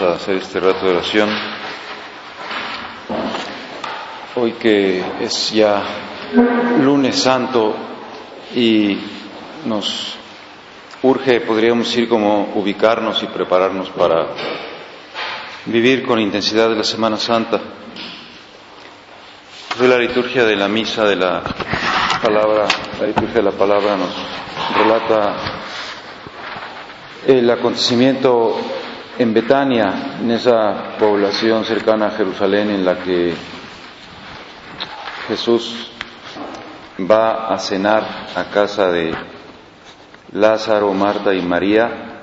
Hacer este rato de oración. Hoy que es ya lunes santo y nos urge, podríamos decir, como ubicarnos y prepararnos para vivir con intensidad de la Semana Santa. Hoy la liturgia de la misa de la palabra, la liturgia de la palabra nos relata el acontecimiento en Betania, en esa población cercana a Jerusalén en la que Jesús va a cenar a casa de Lázaro, Marta y María,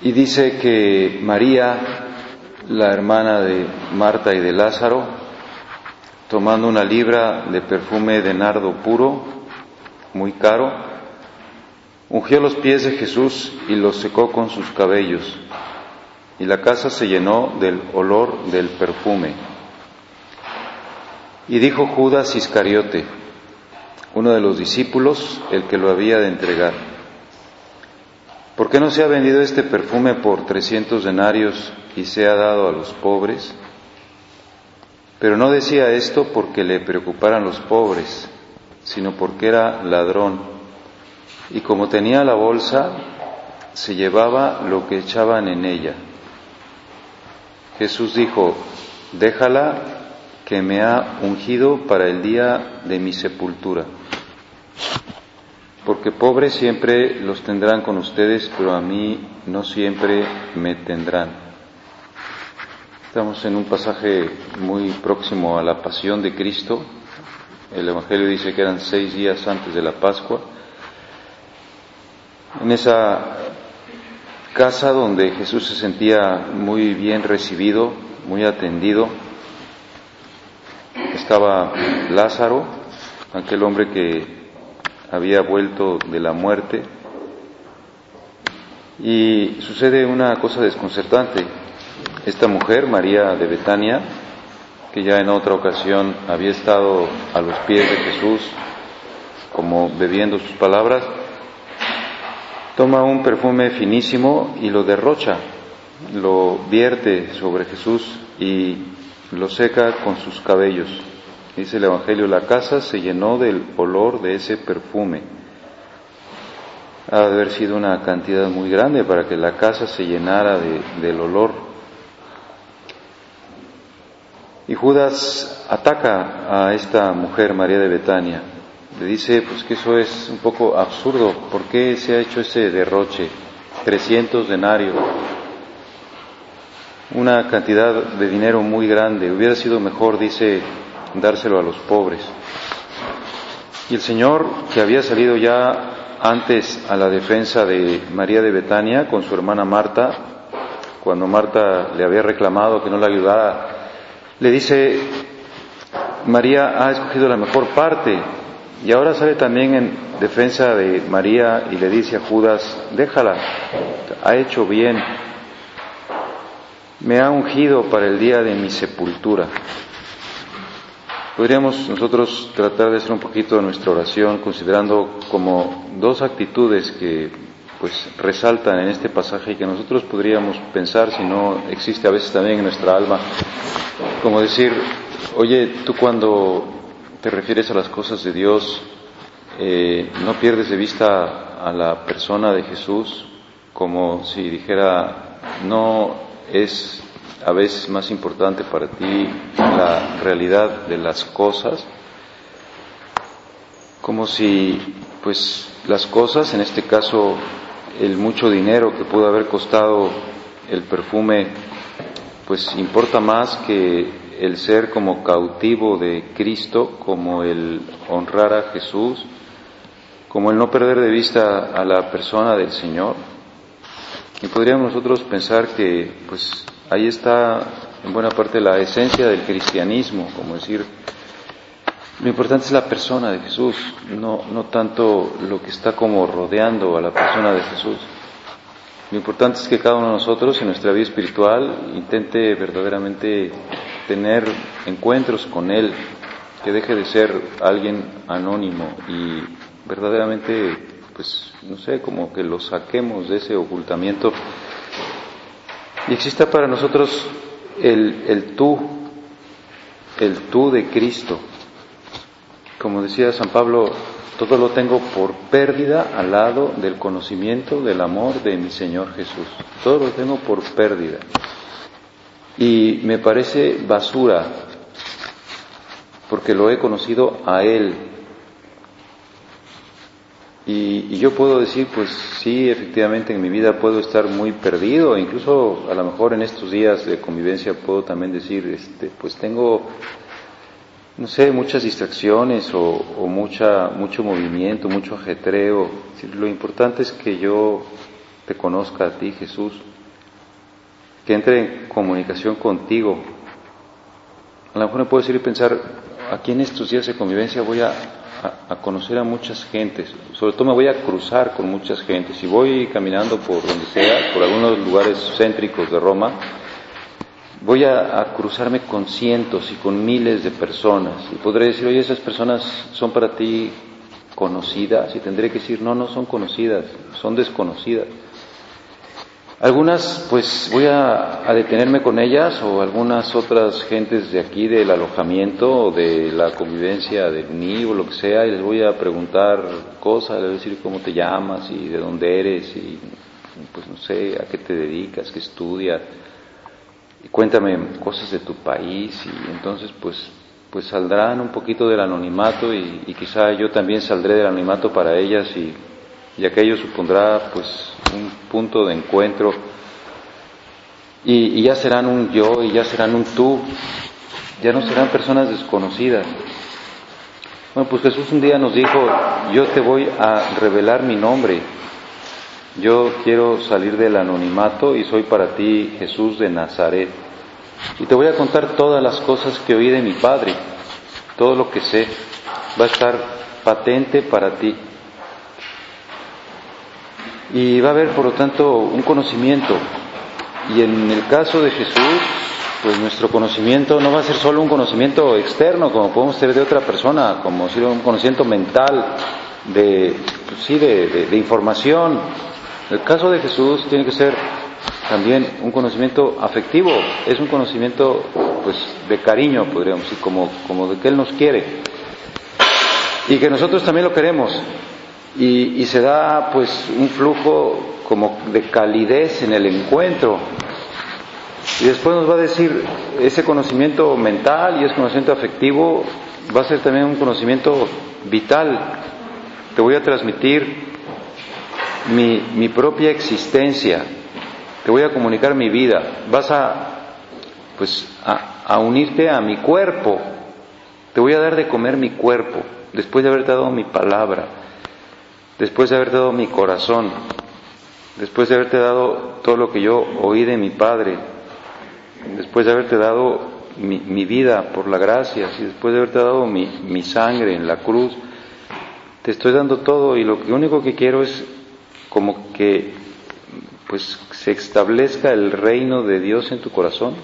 y dice que María, la hermana de Marta y de Lázaro, tomando una libra de perfume de nardo puro, muy caro, Ungió los pies de Jesús y los secó con sus cabellos, y la casa se llenó del olor del perfume. Y dijo Judas Iscariote, uno de los discípulos, el que lo había de entregar, ¿por qué no se ha vendido este perfume por trescientos denarios y se ha dado a los pobres? Pero no decía esto porque le preocuparan los pobres, sino porque era ladrón y como tenía la bolsa, se llevaba lo que echaban en ella. Jesús dijo, déjala que me ha ungido para el día de mi sepultura, porque pobres siempre los tendrán con ustedes, pero a mí no siempre me tendrán. Estamos en un pasaje muy próximo a la pasión de Cristo. El Evangelio dice que eran seis días antes de la Pascua en esa casa donde Jesús se sentía muy bien recibido, muy atendido, estaba Lázaro, aquel hombre que había vuelto de la muerte, y sucede una cosa desconcertante. Esta mujer, María de Betania, que ya en otra ocasión había estado a los pies de Jesús, como bebiendo sus palabras, toma un perfume finísimo y lo derrocha, lo vierte sobre Jesús y lo seca con sus cabellos. Dice el Evangelio, la casa se llenó del olor de ese perfume. Ha de haber sido una cantidad muy grande para que la casa se llenara del olor. Y Judas ataca a esta mujer, María de Betania, le dice pues que eso es un poco absurdo, ¿por qué se ha hecho ese derroche? 300 denarios, una cantidad de dinero muy grande, hubiera sido mejor, dice, dárselo a los pobres. Y el Señor, que había salido ya antes a la defensa de María de Betania con su hermana Marta, cuando Marta le había reclamado que no la ayudara, le dice, María ha escogido la mejor parte, y ahora sale también en defensa de María y le dice a Judas, déjala, ha hecho bien, me ha ungido para el día de mi sepultura. Podríamos nosotros tratar de hacer un poquito de nuestra oración considerando como dos actitudes que pues resaltan en este pasaje y que nosotros podríamos pensar si no existe a veces también en nuestra alma, como decir, oye, tú cuando te refieres a las cosas de Dios, eh, no pierdes de vista a la persona de Jesús como si dijera, no es a veces más importante para ti la realidad de las cosas, como si pues las cosas, en este caso el mucho dinero que pudo haber costado el perfume, pues importa más que el ser como cautivo de Cristo, como el honrar a Jesús, como el no perder de vista a la persona del Señor. Y podríamos nosotros pensar que pues ahí está en buena parte la esencia del cristianismo, como decir, lo importante es la persona de Jesús, no, no tanto lo que está como rodeando a la persona de Jesús. Lo importante es que cada uno de nosotros en nuestra vida espiritual intente verdaderamente tener encuentros con Él, que deje de ser alguien anónimo y verdaderamente, pues, no sé, como que lo saquemos de ese ocultamiento y exista para nosotros el, el tú, el tú de Cristo. Como decía San Pablo, todo lo tengo por pérdida al lado del conocimiento del amor de mi Señor Jesús. Todo lo tengo por pérdida. Y me parece basura porque lo he conocido a Él. Y, yo puedo decir, pues sí, efectivamente en mi vida puedo estar muy perdido, incluso a lo mejor en estos días de convivencia puedo también decir, este, pues tengo no sé, muchas distracciones o, mucha, mucho movimiento, mucho ajetreo. Lo importante es que yo te conozca a ti, Jesús, que entre en comunicación contigo. A lo mejor me puedo decir y pensar, aquí en estos días de convivencia voy a, a, conocer a muchas gentes, sobre todo me voy a cruzar con muchas gentes. Si voy caminando por donde sea, por algunos lugares céntricos de Roma, voy a, cruzarme con cientos y con miles de personas y podré decir, oye, esas personas son para ti conocidas y tendré que decir, no, no son conocidas, son desconocidas. Algunas, pues voy a, detenerme con ellas o algunas otras gentes de aquí del alojamiento o de la convivencia del NI o lo que sea y les voy a preguntar cosas, les voy a decir cómo te llamas y de dónde eres y pues no sé, a qué te dedicas, qué estudias y cuéntame cosas de tu país y entonces pues pues saldrán un poquito del anonimato y, quizá yo también saldré del anonimato para ellas y, y aquello supondrá pues un punto de encuentro y, y, ya serán un yo y ya serán un tú, ya no serán personas desconocidas. Bueno, pues Jesús un día nos dijo, yo te voy a revelar mi nombre yo quiero salir del anonimato y soy para ti Jesús de Nazaret. Y te voy a contar todas las cosas que oí de mi Padre, todo lo que sé va a estar patente para ti. Y va a haber, por lo tanto, un conocimiento. Y en el caso de Jesús, pues nuestro conocimiento no va a ser solo un conocimiento externo, como podemos tener de otra persona, como si un conocimiento mental, de, pues sí, de, de información, el caso de Jesús tiene que ser también un conocimiento afectivo, es un conocimiento pues de cariño, podríamos decir, como, como de que Él nos quiere. Y que nosotros también lo queremos. Y, se da pues un flujo como de calidez en el encuentro. Y después nos va a decir ese conocimiento mental y ese conocimiento afectivo va a ser también un conocimiento vital. Te voy a transmitir mi, mi propia existencia, te voy a comunicar mi vida, vas a, pues, a, unirte a mi cuerpo, te voy a dar de comer mi cuerpo, después de haberte dado mi palabra, después de haberte dado mi corazón, después de haberte dado todo lo que yo oí de mi Padre, después de haberte dado mi, vida por la gracia, y después de haberte dado mi, sangre en la cruz, te estoy dando todo y lo único que quiero es como que pues se establezca el reino de Dios en tu corazón.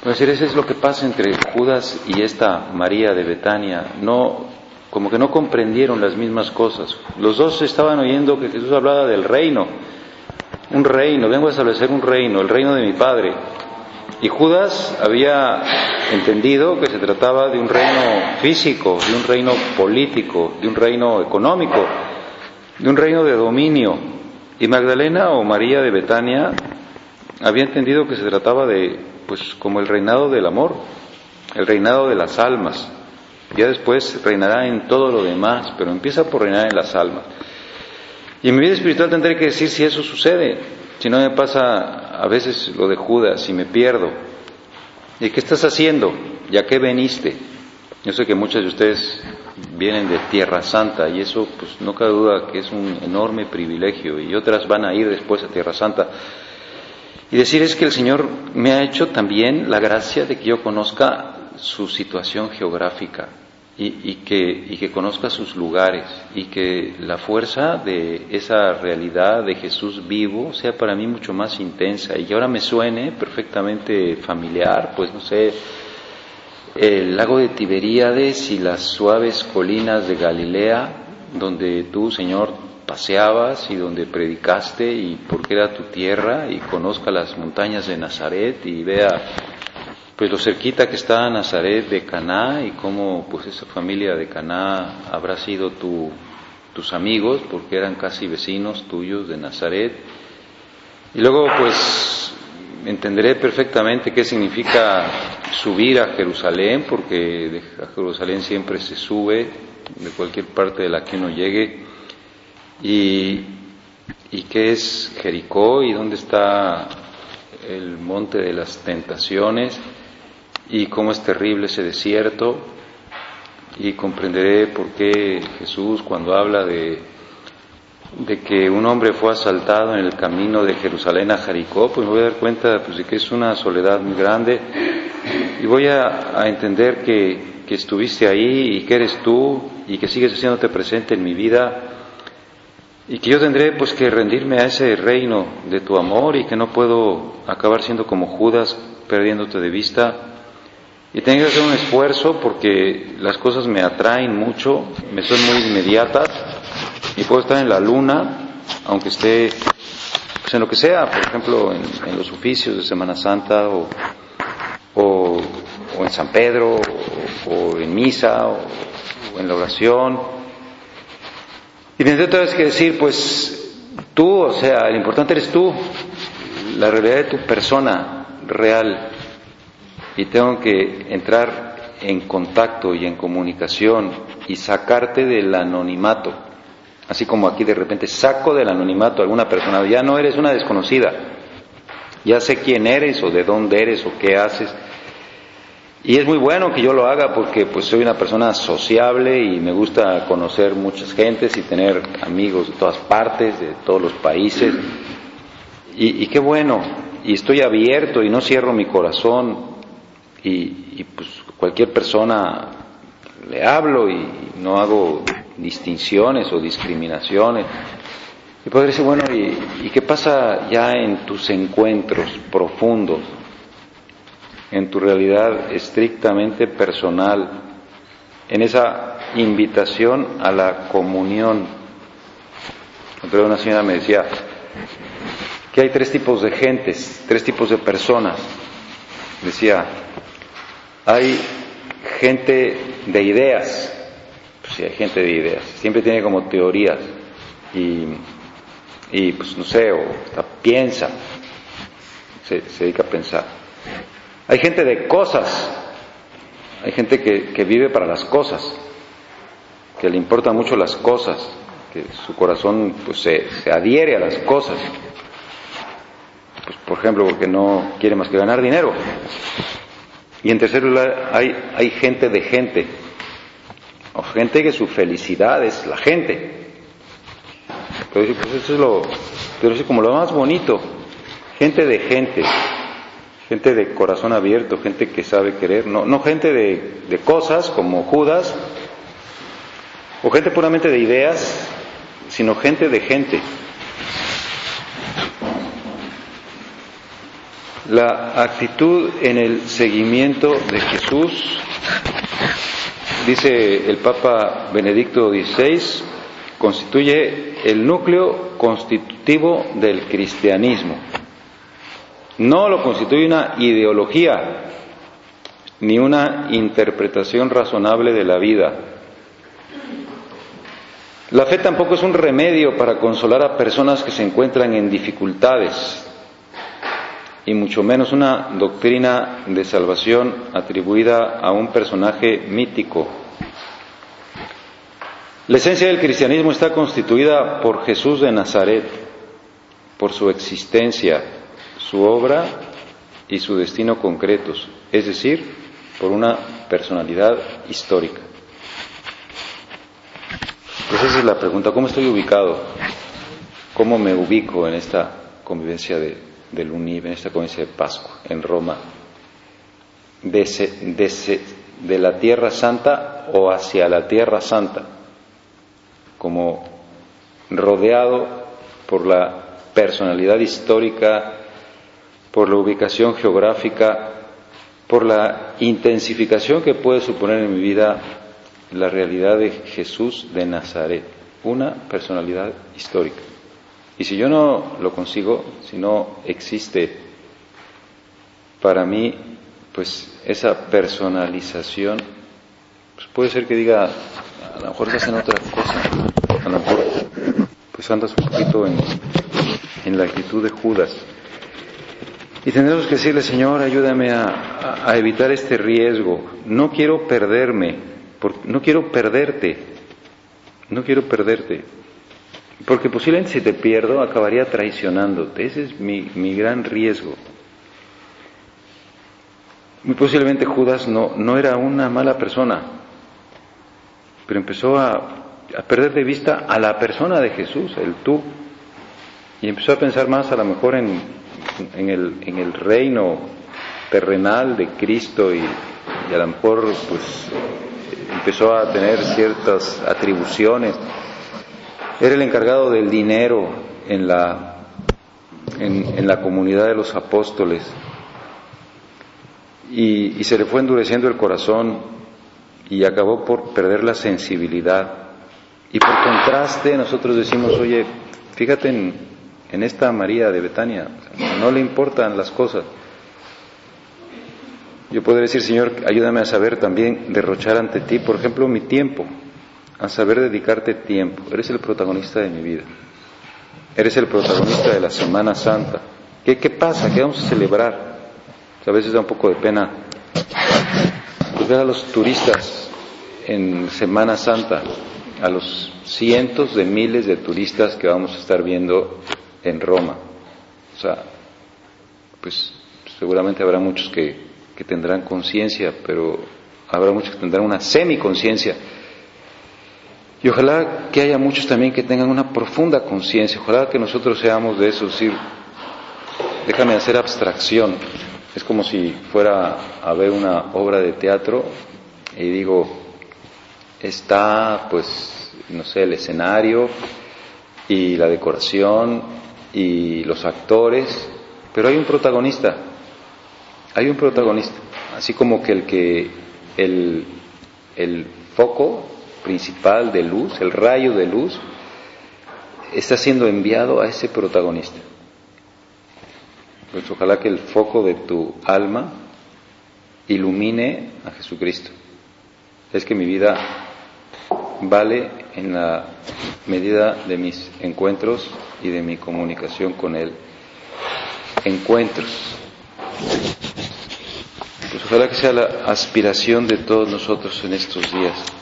Es decir, eso es lo que pasa entre Judas y esta María de Betania. No, como que no comprendieron las mismas cosas. Los dos estaban oyendo que Jesús hablaba del reino, un reino, vengo a establecer un reino, el reino de mi Padre. Y Judas había entendido que se trataba de un reino físico, de un reino político, de un reino económico, de un reino de dominio. Y Magdalena o María de Betania había entendido que se trataba de, pues, como el reinado del amor, el reinado de las almas. Ya después reinará en todo lo demás, pero empieza por reinar en las almas. Y en mi vida espiritual tendré que decir si eso sucede, si no me pasa a veces lo de Judas y me pierdo. ¿Y qué estás haciendo? ¿Ya qué veniste? Yo sé que muchos de ustedes vienen de Tierra Santa y eso pues no cabe duda que es un enorme privilegio y otras van a ir después a Tierra Santa. Y decir es que el Señor me ha hecho también la gracia de que yo conozca su situación geográfica y, que, y que conozca sus lugares y que la fuerza de esa realidad de Jesús vivo sea para mí mucho más intensa y que ahora me suene perfectamente familiar, pues no sé, el lago de Tiberíades y las suaves colinas de Galilea, donde tú, Señor, paseabas y donde predicaste y porque era tu tierra y conozca las montañas de Nazaret y vea pues lo cerquita que está Nazaret de Caná y cómo pues esa familia de Caná habrá sido tu, tus amigos porque eran casi vecinos tuyos de Nazaret. Y luego pues entenderé perfectamente qué significa subir a Jerusalén porque a Jerusalén siempre se sube de cualquier parte de la que uno llegue. Y, qué es Jericó y dónde está el monte de las tentaciones y cómo es terrible ese desierto. Y comprenderé por qué Jesús cuando habla de, de que un hombre fue asaltado en el camino de Jerusalén a Jericó, pues me voy a dar cuenta pues, de que es una soledad muy grande. Y voy a, entender que, que estuviste ahí y que eres tú y que sigues haciéndote presente en mi vida y que yo tendré pues que rendirme a ese reino de tu amor y que no puedo acabar siendo como Judas perdiéndote de vista. Y tengo que hacer un esfuerzo porque las cosas me atraen mucho, me son muy inmediatas y puedo estar en la luna, aunque esté pues, en lo que sea, por ejemplo, en, los oficios de Semana Santa o, o, en San Pedro o, en misa o, en la oración. Y tendré otra vez que decir, pues tú, o sea, el importante eres tú, la realidad de tu persona real y tengo que entrar en contacto y en comunicación y sacarte del anonimato. Así como aquí de repente saco del anonimato a alguna persona, ya no eres una desconocida, ya sé quién eres o de dónde eres o qué haces. Y es muy bueno que yo lo haga porque pues soy una persona sociable y me gusta conocer muchas gentes y tener amigos de todas partes, de todos los países. Y, y qué bueno, y estoy abierto y no cierro mi corazón y, pues cualquier persona le hablo y no hago distinciones o discriminaciones. Y podría decir, bueno, ¿y, ¿y, qué pasa ya en tus encuentros profundos, en tu realidad estrictamente personal, en esa invitación a la comunión? Otra una señora me decía que hay tres tipos de gentes, tres tipos de personas. Decía, hay gente de ideas, hay gente de ideas, siempre tiene como teorías. Y, pues no sé, o piensa, se, dedica a pensar. Hay gente de cosas, hay gente que, vive para las cosas, que le importan mucho las cosas, que su corazón pues, se, se adhiere a las cosas. Pues, por ejemplo, porque no quiere más que ganar dinero. Y en tercer lugar, hay, hay gente de gente, o gente que su felicidad es la gente. Pero pues eso es lo, pero es como lo más bonito, gente de gente, gente de corazón abierto, gente que sabe querer, no, no gente de, de cosas como Judas, o gente puramente de ideas, sino gente de gente. La actitud en el seguimiento de Jesús, dice el Papa Benedicto XVI, constituye el núcleo constitutivo del cristianismo. No lo constituye una ideología ni una interpretación razonable de la vida. La fe tampoco es un remedio para consolar a personas que se encuentran en dificultades, y mucho menos una doctrina de salvación atribuida a un personaje mítico. La esencia del cristianismo está constituida por Jesús de Nazaret, por su existencia, su obra y su destino concretos, es decir, por una personalidad histórica. Pues esa es la pregunta, ¿cómo estoy ubicado? ¿Cómo me ubico en esta convivencia de, del UNIV, en esta convivencia de Pascua, en Roma? De, de la Tierra Santa o hacia la Tierra Santa, como rodeado por la personalidad histórica, por la ubicación geográfica, por la intensificación que puede suponer en mi vida la realidad de Jesús de Nazaret, una personalidad histórica. Y si yo no lo consigo, si no existe para mí, pues esa personalización, pues puede ser que diga, a lo mejor estás en otra cosa, a lo mejor pues andas un poquito en la actitud de Judas. Y tendremos que decirle, Señor, ayúdame a, evitar este riesgo. No quiero perderme, no quiero perderte, no quiero perderte. Porque posiblemente si te pierdo acabaría traicionándote. Ese es mi, mi gran riesgo. Muy posiblemente Judas no, no era una mala persona, pero empezó a, a perder de vista a la persona de Jesús, el tú, y empezó a pensar más a lo mejor en, en el, en el reino terrenal de Cristo y, a lo mejor pues empezó a tener ciertas atribuciones. Era el encargado del dinero en la, en, la comunidad de los apóstoles y, y se le fue endureciendo el corazón y acabó por perder la sensibilidad. Y por contraste nosotros decimos, oye, fíjate en, en esta María de Betania. No le importan las cosas. Yo podría decir, Señor, ayúdame a saber también derrochar ante ti, por ejemplo, mi tiempo, a saber dedicarte tiempo. Eres el protagonista de mi vida. Eres el protagonista de la Semana Santa. ¿Qué, qué pasa? ¿Qué vamos a celebrar? a veces da un poco de pena pues, ver a los turistas en Semana Santa, a los cientos de miles de turistas que vamos a estar viendo en Roma. O sea, pues seguramente habrá muchos que, que tendrán conciencia, pero habrá muchos que tendrán una semi-conciencia. Y ojalá que haya muchos también que tengan una profunda conciencia, ojalá que nosotros seamos de esos, decir, déjame hacer abstracción. Es como si fuera a ver una obra de teatro y digo, está pues, no sé, el escenario y la decoración y los actores, pero hay un protagonista, hay un protagonista, así como que el que el, el foco principal de luz, el rayo de luz, está siendo enviado a ese protagonista. Pues ojalá que el foco de tu alma ilumine a Jesucristo. Es que mi vida vale en la medida de mis encuentros y de mi comunicación con Él. Encuentros. Pues ojalá que sea la aspiración de todos nosotros en estos días.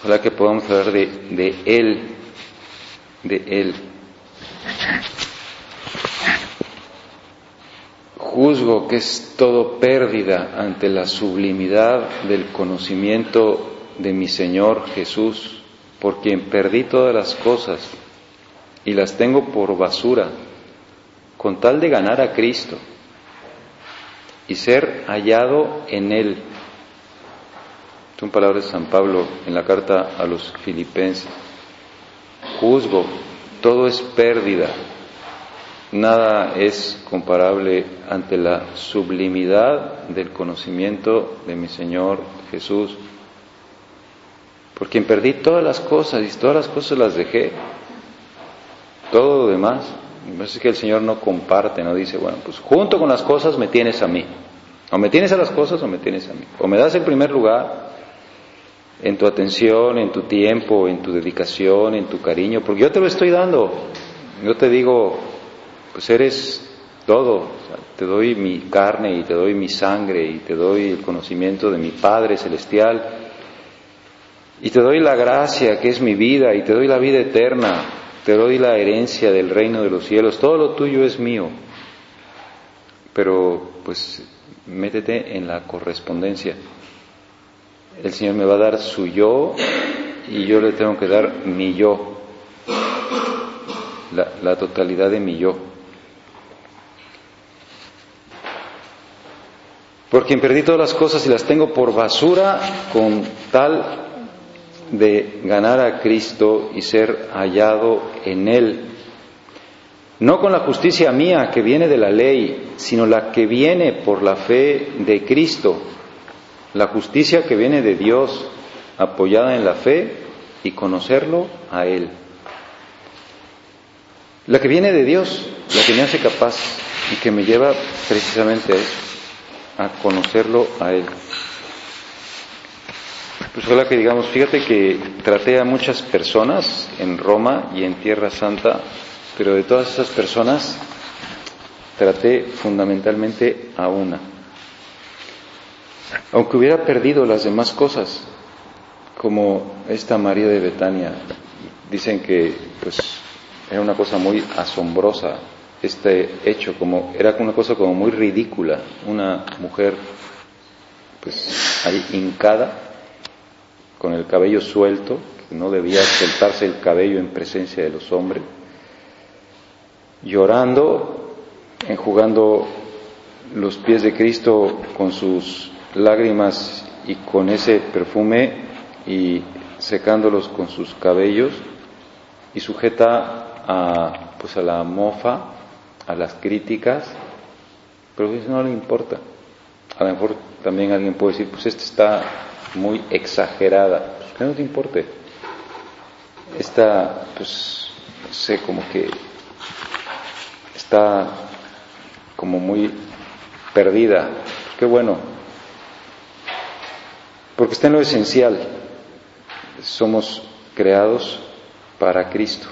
Ojalá que podamos hablar de, de Él, de Él. Juzgo que es todo pérdida ante la sublimidad del conocimiento de mi Señor Jesús, por quien perdí todas las cosas y las tengo por basura, con tal de ganar a Cristo y ser hallado en Él. Son palabras de San Pablo en la carta a los filipenses. Juzgo, todo es pérdida, nada es comparable ante la sublimidad del conocimiento de mi Señor Jesús por quien perdí todas las cosas y todas las cosas las dejé, todo lo demás, Es que el Señor no comparte, no dice, bueno, pues junto con las cosas me tienes a mí. O me tienes a las cosas o me tienes a mí. O me das el primer lugar en tu atención, en tu tiempo, en tu dedicación, en tu cariño, porque yo te lo estoy dando. Yo te digo, pues eres todo. te doy mi carne y te doy mi sangre y te doy el conocimiento de mi Padre Celestial y te doy la gracia que es mi vida y te doy la vida eterna, te doy la herencia del reino de los cielos. Todo lo tuyo es mío. Pero pues métete en la correspondencia el Señor me va a dar su yo y yo le tengo que dar mi yo, la, totalidad de mi yo. Por quien perdí todas las cosas y las tengo por basura con tal de ganar a Cristo y ser hallado en Él. No con la justicia mía que viene de la ley, sino la que viene por la fe de Cristo la justicia que viene de Dios, apoyada en la fe y conocerlo a Él. La que viene de Dios, la que me hace capaz y que me lleva precisamente a eso, a conocerlo a Él. Pues hola que digamos, fíjate que traté a muchas personas en Roma y en Tierra Santa, pero de todas esas personas traté fundamentalmente a una aunque hubiera perdido las demás cosas, como esta María de Betania, dicen que pues era una cosa muy asombrosa este hecho, como era una cosa como muy ridícula, una mujer pues ahí hincada con el cabello suelto, que no debía soltarse el cabello en presencia de los hombres, llorando, enjugando los pies de Cristo con sus lágrimas y con ese perfume y secándolos con sus cabellos y sujeta a, pues a la mofa, a las críticas, pero eso no le importa. A lo mejor también alguien puede decir, pues esta está muy exagerada, pues que no te importe. Esta, pues, no sé, como que está como muy perdida. Qué bueno, porque está en lo esencial. Somos creados para Cristo.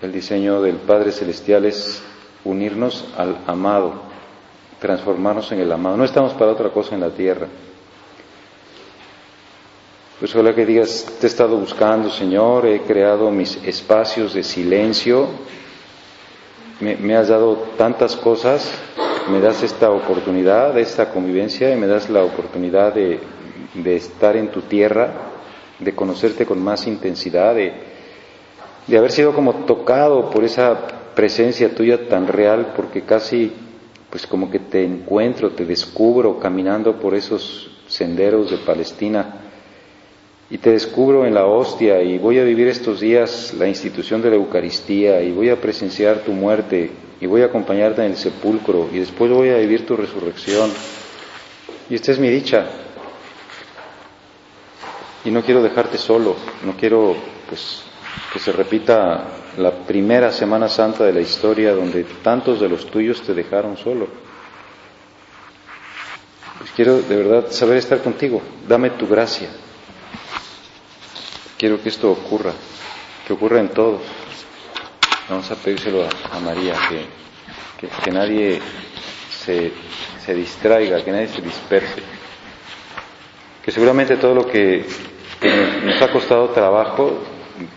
El diseño del Padre Celestial es unirnos al amado, transformarnos en el amado. No estamos para otra cosa en la tierra. Pues ojalá que digas, te he estado buscando, Señor, he creado mis espacios de silencio, me, has dado tantas cosas, me das esta oportunidad, esta convivencia y me das la oportunidad de, de estar en tu tierra, de conocerte con más intensidad, de, de haber sido como tocado por esa presencia tuya tan real, porque casi pues como que te encuentro, te descubro caminando por esos senderos de Palestina y te descubro en la hostia y voy a vivir estos días la institución de la Eucaristía y voy a presenciar tu muerte y voy a acompañarte en el sepulcro y después voy a vivir tu resurrección. Y esta es mi dicha, y no quiero dejarte solo, no quiero pues que se repita la primera Semana Santa de la historia donde tantos de los tuyos te dejaron solo. Pues quiero de verdad saber estar contigo, dame tu gracia. Quiero que esto ocurra, que ocurra en todos. Vamos a pedírselo a, María, que, que, nadie se, se distraiga, que nadie se disperse que seguramente todo lo que, nos ha costado trabajo,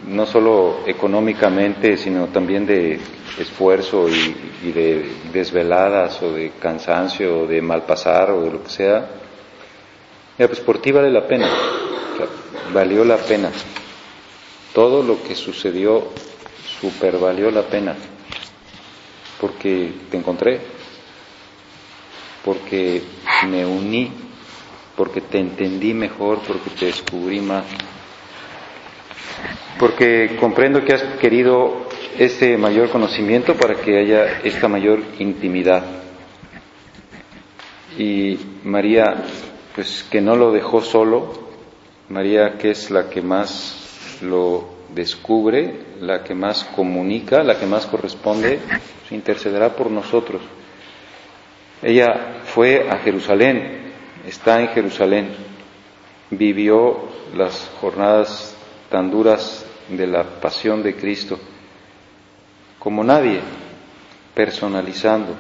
no solo económicamente, sino también de esfuerzo y, de desveladas o de cansancio o de malpasar o de lo que sea, pues por ti vale la pena, valió la pena. Todo lo que sucedió super valió la pena, porque te encontré, porque me uní porque te entendí mejor, porque te descubrí más, porque comprendo que has querido este mayor conocimiento para que haya esta mayor intimidad. Y María, pues que no lo dejó solo, María que es la que más lo descubre, la que más comunica, la que más corresponde, intercederá por nosotros. Ella fue a Jerusalén, está en Jerusalén, vivió las jornadas tan duras de la pasión de Cristo, como nadie, personalizando,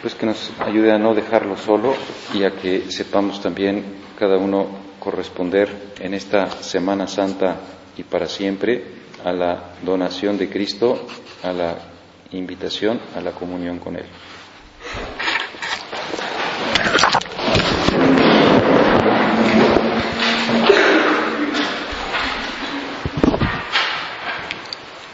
pues que nos ayude a no dejarlo solo y a que sepamos también cada uno corresponder en esta Semana Santa y para siempre a la donación de Cristo, a la invitación a la comunión con Él.